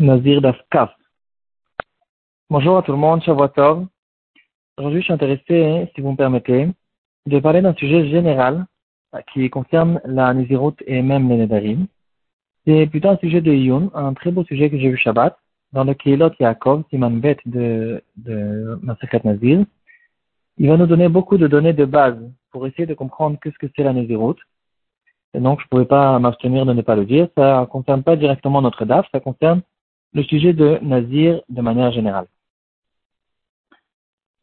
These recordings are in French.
Nazir Dafkaf. Bonjour à tout le monde, Shavuot Aujourd'hui, je suis intéressé, si vous me permettez, de parler d'un sujet général qui concerne la Nazirut et même les Nedarim. C'est plutôt un sujet de Yun, un très beau sujet que j'ai vu Shabbat, dans le Keilot Yaakov, Siman Bet de, de Nazir. Il va nous donner beaucoup de données de base pour essayer de comprendre qu'est-ce que c'est la Nazirut. Et donc, je ne pouvais pas m'abstenir de ne pas le dire. Ça ne concerne pas directement notre DAF, ça concerne le sujet de Nazir de manière générale.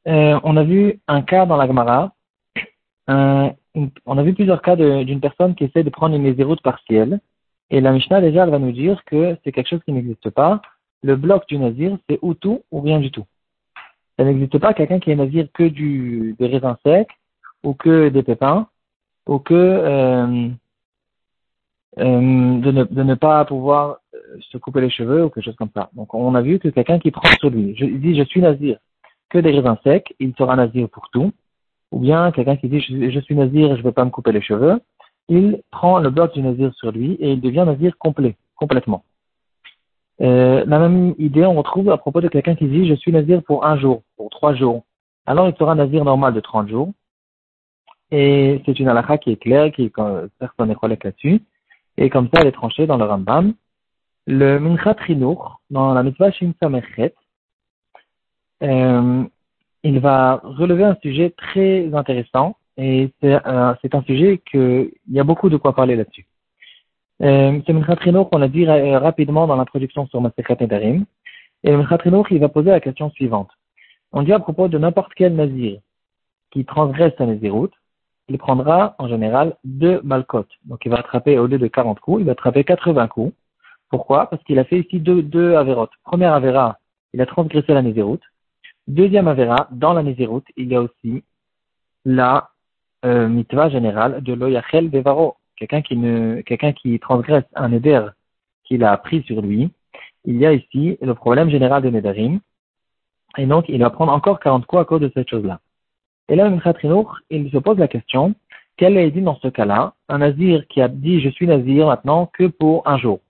Euh, on a vu un cas dans la Gemara, on a vu plusieurs cas d'une personne qui essaie de prendre une Naziroute partielle, et la Mishnah déjà elle va nous dire que c'est quelque chose qui n'existe pas. Le bloc du Nazir, c'est ou tout ou rien du tout. Ça n'existe pas quelqu'un qui est Nazir que du, des raisins secs, ou que des pépins, ou que euh, euh, de, ne, de, ne, pas pouvoir se couper les cheveux ou quelque chose comme ça. Donc on a vu que quelqu'un qui prend sur lui, je, il dit je suis nazir que des raisins secs, il sera nazir pour tout. Ou bien quelqu'un qui dit je, suis nazir je ne vais pas me couper les cheveux, il prend le bloc du nazir sur lui et il devient nazir complet, complètement. Euh, la même idée on retrouve à propos de quelqu'un qui dit je suis nazir pour un jour, pour trois jours. Alors il sera nazir normal de 30 jours. Et c'est une halakha qui est claire, qui personne n'est collègue là-dessus. Et comme ça, elle est tranchée dans le Rambam. Le Minchat Rinour, dans la mitzvah Shin euh, il va relever un sujet très intéressant et c'est euh, un sujet qu'il y a beaucoup de quoi parler là-dessus. Euh, c'est Minchat Rinour qu'on a dit rapidement dans l'introduction sur Masekhat Nedarim. Et le Minchat il va poser la question suivante. On dit à propos de n'importe quel nazir qui transgresse sa naziroute, il prendra en général deux balcotes. Donc il va attraper, au lieu de 40 coups, il va attraper 80 coups. Pourquoi? Parce qu'il a fait ici deux, deux avérotes. Première avéra, il a transgressé la nézéroute. Deuxième avéra, dans la nézéroute, il y a aussi la euh, mitva générale de l'oyachel bevaro. Quelqu'un qui, transgresse un éder qu'il a pris sur lui. Il y a ici le problème général de Nedarim. Et donc, il va prendre encore 40 coups à cause de cette chose-là. Et là, il se pose la question, quel est dit dans ce cas-là Un nazir qui a dit je suis nazir maintenant que pour un jour?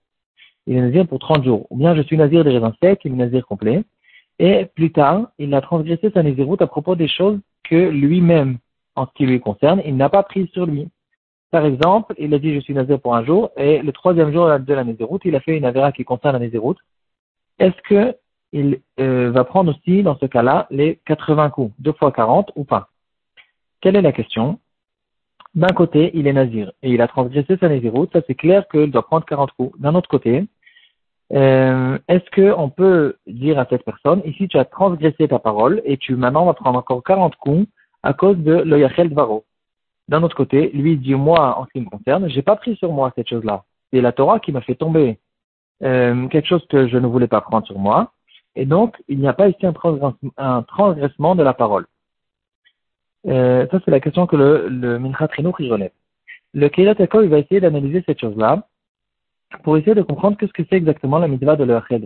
Il est nazir pour 30 jours. Ou bien je suis nazir des raisins secs, il est nazir complet. Et plus tard, il a transgressé sa naziroute à propos des choses que lui-même, en ce qui lui concerne, il n'a pas pris sur lui. Par exemple, il a dit je suis nazir pour un jour, et le troisième jour de la naziroute, il a fait une avéra qui concerne la naziroute. Est-ce que il euh, va prendre aussi, dans ce cas-là, les 80 coups, 2 fois 40 ou pas? Quelle est la question? D'un côté, il est nazir et il a transgressé sa naziroute, ça c'est clair qu'il doit prendre 40 coups. D'un autre côté, euh, est-ce qu'on peut dire à cette personne, ici tu as transgressé ta parole et tu maintenant vas prendre encore 40 coups à cause de l'Oyachel Dvaro D'un autre côté, lui dit, moi, en ce qui me concerne, j'ai pas pris sur moi cette chose-là. C'est la Torah qui m'a fait tomber euh, quelque chose que je ne voulais pas prendre sur moi. Et donc, il n'y a pas ici un, transgressement de la parole. Euh, ça, c'est la question que le, le Mincha relève. Le Keilat il va essayer d'analyser cette chose-là pour essayer de comprendre ce que c'est exactement la mitzvah de l'Echel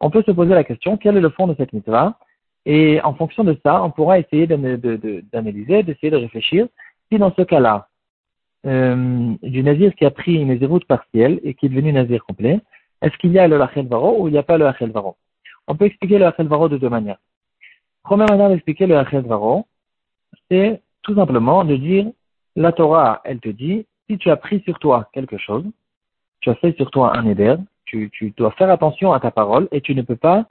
On peut se poser la question, quel est le fond de cette mitzvah? Et en fonction de ça, on pourra essayer d'analyser, d'essayer de réfléchir. Si dans ce cas-là, euh, du nazir qui a pris une naziroute partielle et qui est devenu nazir complet, est-ce qu'il y a le Lachel Varo ou il n'y a pas le Lachel Varo? On peut expliquer le Hachel Varo de deux manières. Première manière d'expliquer le Hachel Varo, c'est tout simplement de dire, la Torah, elle te dit, si tu as pris sur toi quelque chose, tu as fait sur toi un éder, tu, dois faire attention à ta parole et tu ne peux pas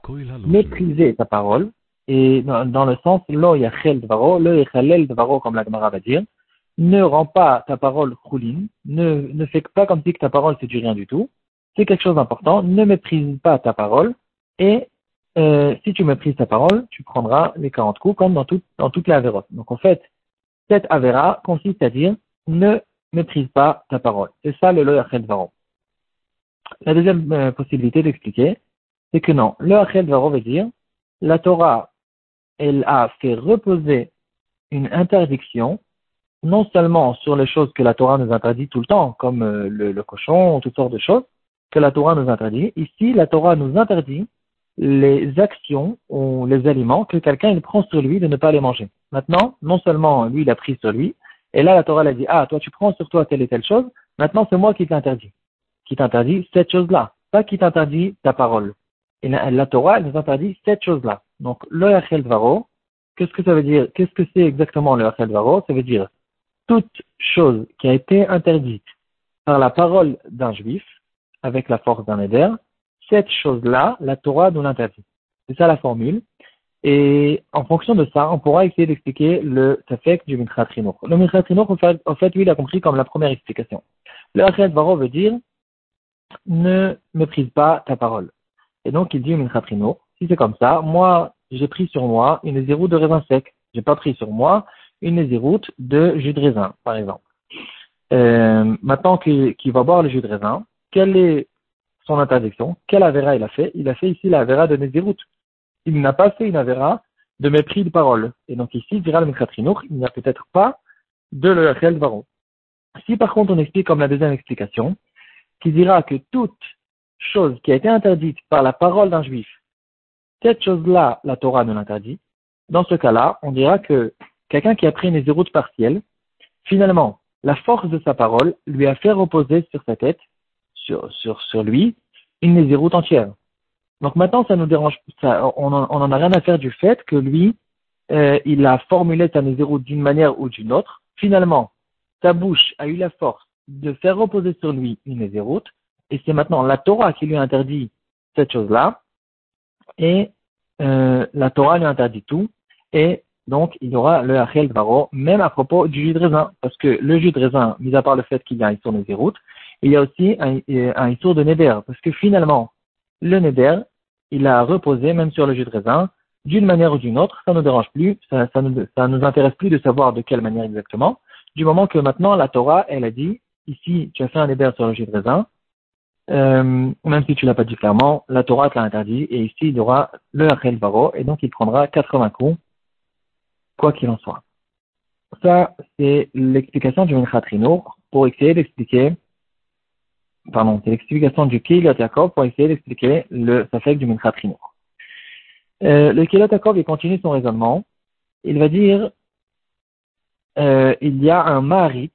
mépriser ta parole. Et dans, le sens, lo yachel dvaro, lo yachalel dvaro, comme la Gemara va dire, ne rends pas ta parole rouline, ne, ne fais pas comme si que ta parole c'est du rien du tout. C'est quelque chose d'important, ne méprise pas ta parole et euh, si tu méprises ta parole, tu prendras les 40 coups comme dans, tout, dans toutes les avérotes. Donc en fait, cette avéra consiste à dire ne méprise pas ta parole. C'est ça le loyachel varo. La deuxième euh, possibilité d'expliquer, c'est que non, le achel varo veut dire la Torah, elle a fait reposer une interdiction non seulement sur les choses que la Torah nous interdit tout le temps, comme euh, le, cochon, toutes sortes de choses que la Torah nous interdit. Ici, la Torah nous interdit les actions ou les aliments que quelqu'un prend sur lui de ne pas les manger. Maintenant, non seulement lui il a pris sur lui, et là la Torah a dit ah toi tu prends sur toi telle et telle chose, maintenant c'est moi qui t'interdis, qui t'interdis cette chose-là, pas qui t'interdit ta parole. Et la, Torah, elle nous interdit cette chose-là. Donc, le Yachel Varo, qu'est-ce que ça veut dire? Qu'est-ce que c'est exactement le Yachel Varo? Ça veut dire toute chose qui a été interdite par la parole d'un juif, avec la force d'un éder, cette chose-là, la Torah nous l'interdit. C'est ça la formule. Et en fonction de ça, on pourra essayer d'expliquer le tafek du Mikrat Le Mikrat en fait, lui, il a compris comme la première explication. Le Achel Varo veut dire ne méprise pas ta parole. Et donc, il dit au si c'est comme ça, moi, j'ai pris sur moi une zéroute de raisin sec. J'ai pas pris sur moi une zéroute de jus de raisin, par exemple. Euh, maintenant qu'il va boire le jus de raisin, quelle est son interdiction? Quelle avéra il a fait? Il a fait ici la avéra de Nézirut. Il n'a pas fait une avéra de mépris de parole. Et donc ici, dira le il n'y a peut-être pas de le Baron. Si par contre on explique comme la deuxième explication, qui dira que toute chose qui a été interdite par la parole d'un juif, cette chose-là, la Torah ne l'interdit. Dans ce cas-là, on dira que quelqu'un qui a pris une zéroute partielle, finalement, la force de sa parole lui a fait reposer sur sa tête, sur, lui, une nésiroute entière. Donc maintenant, ça nous dérange, ça, on n'en a rien à faire du fait que lui, euh, il a formulé sa nésiroute d'une manière ou d'une autre. Finalement, sa bouche a eu la force de faire reposer sur lui une nésiroute, et c'est maintenant la Torah qui lui interdit cette chose-là, et euh, la Torah lui interdit tout, et donc il y aura le Achel Baro, même à propos du jus de raisin, parce que le jus de raisin, mis à part le fait qu'il y a un Issour Nézirut, il y a aussi un, un Issour de Neder, parce que finalement, le Neder, il a reposé même sur le jus de raisin, d'une manière ou d'une autre, ça ne nous dérange plus, ça, ça, nous, ça nous intéresse plus de savoir de quelle manière exactement, du moment que maintenant la Torah, elle a dit, ici tu as fait un Neder sur le jus de raisin, euh, même si tu l'as pas dit clairement, la Torah te l'a interdit, et ici il y aura le Achel Baro, et donc il prendra 80 coups, quoi qu'il en soit. Ça, c'est l'explication du Minchat pour essayer d'expliquer, pardon, c'est l'explication du Kilat Yaakov pour essayer d'expliquer le Safek du Minchat euh, le Kilat Yaakov, il continue son raisonnement. Il va dire, euh, il y a un Maharit,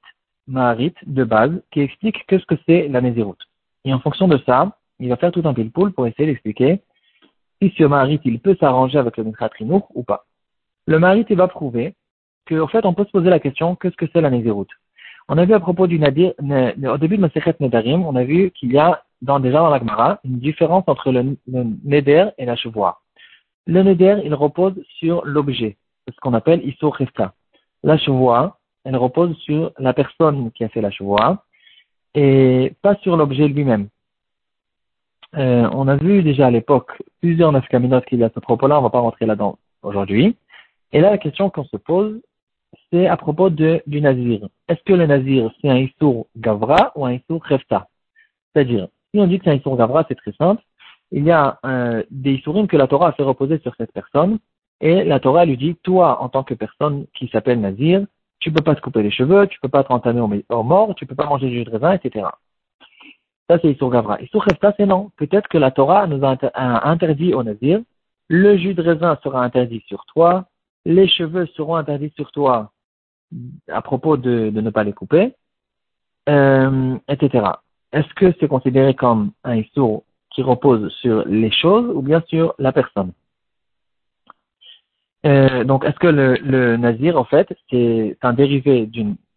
Maharit de base, qui explique que ce que c'est la Nézirut. Et en fonction de ça, il va faire tout un pile-poule pour essayer d'expliquer si ce Maharit, il peut s'arranger avec le Minchat ou pas. Le Maharit, il va prouver qu'en fait, on peut se poser la question, qu'est-ce que c'est la Nézirut On a vu à propos du Nadir, au début de Masechet Nedarim, on a vu qu'il y a dans, déjà dans la Gemara une différence entre le, Neder et la chevoie. Le Neder, il repose sur l'objet, ce qu'on appelle Issur. La chevoie, elle repose sur la personne qui a fait la chevoie et pas sur l'objet lui-même. Euh, on a vu déjà à l'époque plusieurs nafkaminotes qu'il y a à ce propos-là, on ne va pas rentrer là-dedans aujourd'hui. Et là, la question qu'on se pose, c'est à propos du nazir. Est-ce que le nazir, c'est un issour gavra ou un issour krefta C'est-à-dire, si on dit que c'est un issour gavra, c'est très simple. Il y a euh, des issourim que la Torah a fait reposer sur cette personne, et la Torah lui dit, toi, en tant que personne qui s'appelle nazir, tu peux pas te couper les cheveux, tu peux pas te rentamer au, mort, tu peux pas manger du jus de raisin, etc. Ça, c'est Issour Gavra. Issour Khefta, c'est non. Peut-être que la Torah nous a, interdit au Nazir, le jus de raisin sera interdit sur toi, les cheveux seront interdits sur toi à propos de, ne pas les couper, euh, etc. Est-ce que c'est considéré comme un Issour qui repose sur les choses ou bien sur la personne? Euh, donc, est-ce que le, le, nazir, en fait, c'est un dérivé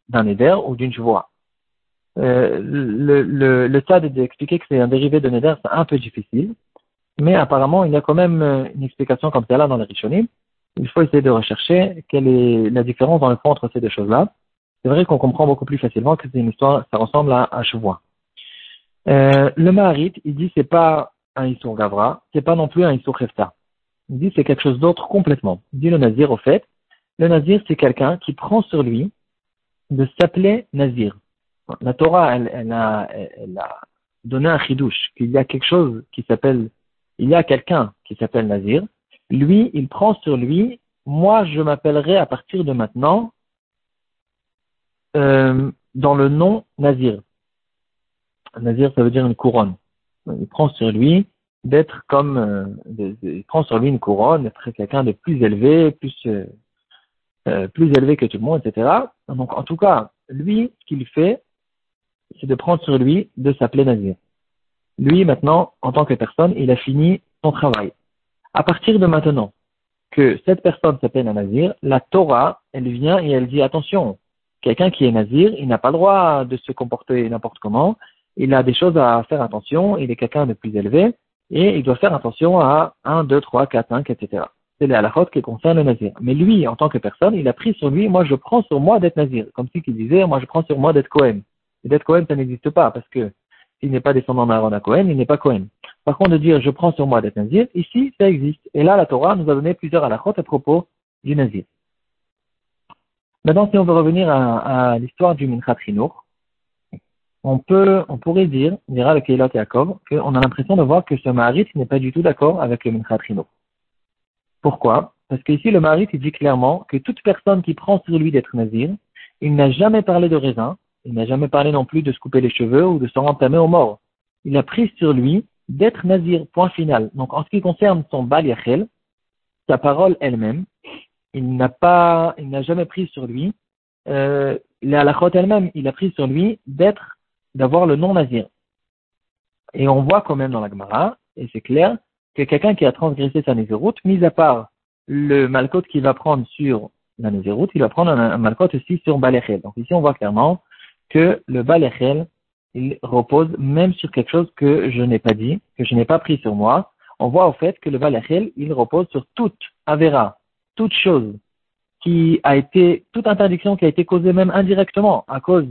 d'un éder ou d'une joie euh, le, le, le d'expliquer que c'est un dérivé de Neder, c'est un peu difficile, mais apparemment, il y a quand même euh, une explication comme celle-là dans les Rishonim. Il faut essayer de rechercher quelle est la différence dans le fond entre ces deux choses-là. C'est vrai qu'on comprend beaucoup plus facilement que c'est une histoire, ça ressemble à un chevois. Euh, le Maharit, il dit c'est pas un Issour Gavra, c'est pas non plus un Issour Khefta. Il dit c'est quelque chose d'autre complètement. Il dit le Nazir, au fait, le Nazir, c'est quelqu'un qui prend sur lui de s'appeler Nazir. La Torah, elle, elle, a, elle a donné un chidouche, qu'il y a quelque chose qui s'appelle, il y a quelqu'un qui s'appelle Nazir. Lui, il prend sur lui, moi, je m'appellerai à partir de maintenant euh, dans le nom Nazir. Nazir, ça veut dire une couronne. Il prend sur lui d'être comme, euh, il prend sur lui une couronne, d'être quelqu'un de plus élevé, plus euh, euh, plus élevé que tout le monde, etc. Donc, en tout cas, lui, ce qu'il fait, c'est de prendre sur lui de s'appeler Nazir. lui maintenant, en tant que personne, il a fini son travail. À partir de maintenant que cette personne s'appelle un nazir, la Torah, elle vient et elle dit attention, quelqu'un qui est nazir, il n'a pas le droit de se comporter n'importe comment, il a des choses à faire attention, il est quelqu'un de plus élevé, et il doit faire attention à 1, 2, 3, 4, 5, etc. C'est la halachot qui concerne le nazir. Mais lui, en tant que personne, il a pris sur lui, moi je prends sur moi d'être nazir. Comme si il disait, moi je prends sur moi d'être Cohen. Et d'être Cohen, ça n'existe pas, parce que s'il n'est pas descendant d'Aaron à Cohen, il n'est pas Cohen. Par contre, de dire je prends sur moi d'être nazir, ici, ça existe. Et là, la Torah nous a donné plusieurs halachot à propos du nazir. Maintenant, si on veut revenir à, l'histoire du Minchat on peut, on pourrait dire, dira le Keilot Yaakov, qu'on a l'impression de voir que ce Maharit n'est pas du tout d'accord avec le Minchat Pourquoi? Parce qu'ici, le Maharit, il dit clairement que toute personne qui prend sur lui d'être nazir, il n'a jamais parlé de raisin, il n'a jamais parlé non plus de se couper les cheveux ou de se rentamer aux morts. Il a pris sur lui d'être nazir, point final. Donc, en ce qui concerne son Bal Yachel, sa parole elle-même, il n'a pas, il n'a jamais pris sur lui, euh, la elle-même, il a pris sur lui d'être d'avoir le nom nazir. Et on voit quand même dans la Gemara, et c'est clair, que quelqu'un qui a transgressé sa nézéroute, mis à part le malkot qu'il va prendre sur la nézéroute, il va prendre un, malkot aussi sur Balechel. Donc ici, on voit clairement que le Balechel, il repose même sur quelque chose que je n'ai pas dit, que je n'ai pas pris sur moi. On voit au fait que le Balechel, il repose sur toute Avera, toute chose qui a été, toute interdiction qui a été causée même indirectement à cause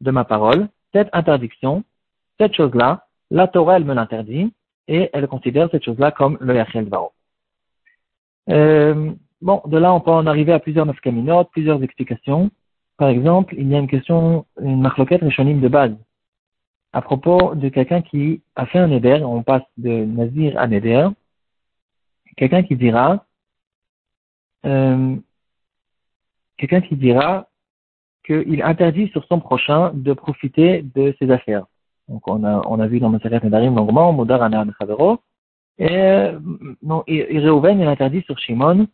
de ma parole, cette interdiction, cette chose-là, la Torah, elle me l'interdit, et elle considère cette chose-là comme le Yachel Dvaro. Euh, bon, de là, on peut en arriver à plusieurs nafkaminotes, plusieurs explications. Par exemple, il y a une question, une marloquette réchonim de base, à propos de quelqu'un qui a fait un éder, on passe de nazir à neder, quelqu'un qui dira, euh, quelqu'un qui dira, qu'il interdit sur son prochain de profiter de ses affaires. Donc on a, on a vu dans Maseret Nedarim longuement, Modar Ana Chavero, et, non, et, il interdit sur Shimon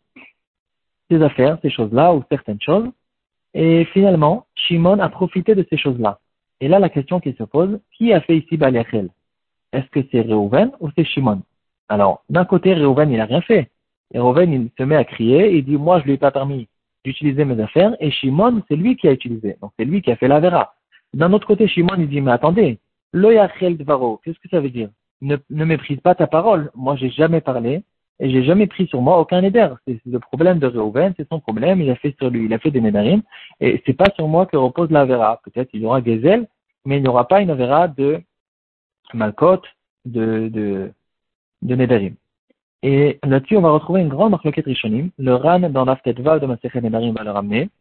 ses affaires, ces choses-là, ou certaines choses. Et finalement, Shimon a profité de ces choses-là. Et là, la question qui se pose, qui a fait ici Baliachel Est-ce que c'est Reuven ou c'est Shimon? Alors, d'un côté, Reuven, il n'a rien fait. Et Reuven, il se met à crier, il dit, moi, je lui ai pas permis d'utiliser mes affaires, et Shimon, c'est lui qui a utilisé. Donc c'est lui qui a fait la vera. D'un autre côté, Shimon, il dit, mais attendez, loyachel dvaro, qu'est-ce que ça veut dire? Ne, méprise pas ta parole. Moi, j'ai jamais parlé, et j'ai jamais pris sur moi aucun éder. C'est le problème de Reuven, c'est son problème, il a fait sur lui, il a fait des nédarim, et c'est pas sur moi que repose la vera. Peut-être il y aura Gezel, mais il n'y aura pas une vera de Malkot, de, de, de. Et là-dessus, on va retrouver une grande marloquette Rishonim. Le Ran, dans l'Aftetva de Masechet Nedarim, va le ramener.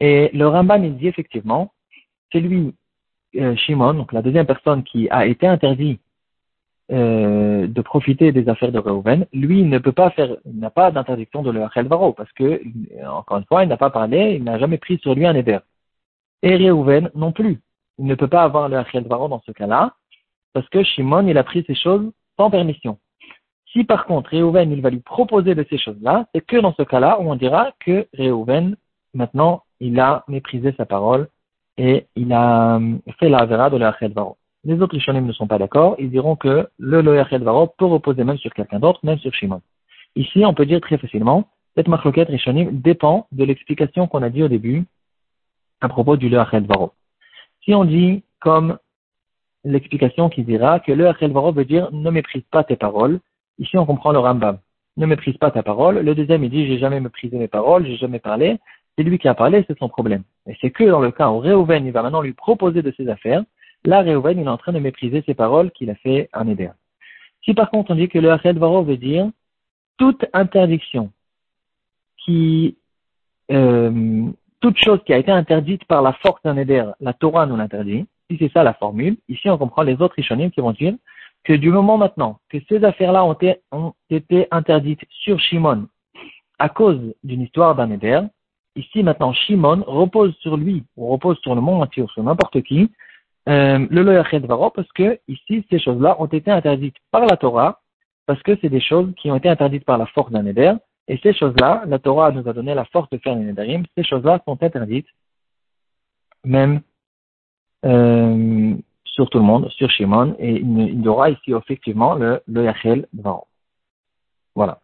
Et le Ramban, il dit effectivement, c'est lui, euh, Shimon, donc la deuxième personne qui a été interdit euh, de profiter des affaires de Reuven, lui, n'a pas d'interdiction de le Varo, parce que, encore une fois, il n'a pas parlé, il n'a jamais pris sur lui un éder. Et Reuven non plus. Il ne peut pas avoir le Varo dans ce cas-là, parce que Shimon, il a pris ces choses sans permission. Si par contre Réhouven, il va lui proposer de ces choses-là, c'est que dans ce cas-là où on dira que Réhouven, maintenant, il a méprisé sa parole et il a euh, fait la vera de l'Achel Varo. Les autres Rishonim ne sont pas d'accord, ils diront que le Loachel Varo peut reposer même sur quelqu'un d'autre, même sur Shimon. Ici, on peut dire très facilement, cette marloquette Rishonim dépend de l'explication qu'on a dit au début à propos du Loachel Varo. Si on dit comme l'explication qui dira que le Varo veut dire ne méprise pas tes paroles, Ici, on comprend le Rambam. Ne méprise pas ta parole. Le deuxième, il dit, j'ai jamais méprisé mes paroles, j'ai jamais parlé. C'est lui qui a parlé, c'est son problème. Et c'est que dans le cas où Réhouven, il va maintenant lui proposer de ses affaires, là, Réhouven, il est en train de mépriser ses paroles qu'il a fait en Éder. Si par contre on dit que le Hached Varo veut dire toute interdiction qui, euh, toute chose qui a été interdite par la force d'un Éder, la Torah nous l'interdit. Si c'est ça la formule, ici on comprend les autres Rishonim qui vont dire que du moment maintenant que ces affaires-là ont, été, interdites sur Shimon à cause d'une histoire d'un éder, ici maintenant Shimon repose sur lui, ou repose sur le monde entier, ou sur n'importe qui, euh, le Loyachet Varo, parce que ici ces choses-là ont été interdites par la Torah, parce que c'est des choses qui ont été interdites par la force d'un éder, et ces choses-là, la Torah nous a donné la force de faire les Nédarim, ces choses-là sont interdites, même euh, sur tout le monde, sur Shimon, et il y aura ici effectivement le, le Yachel Voilà.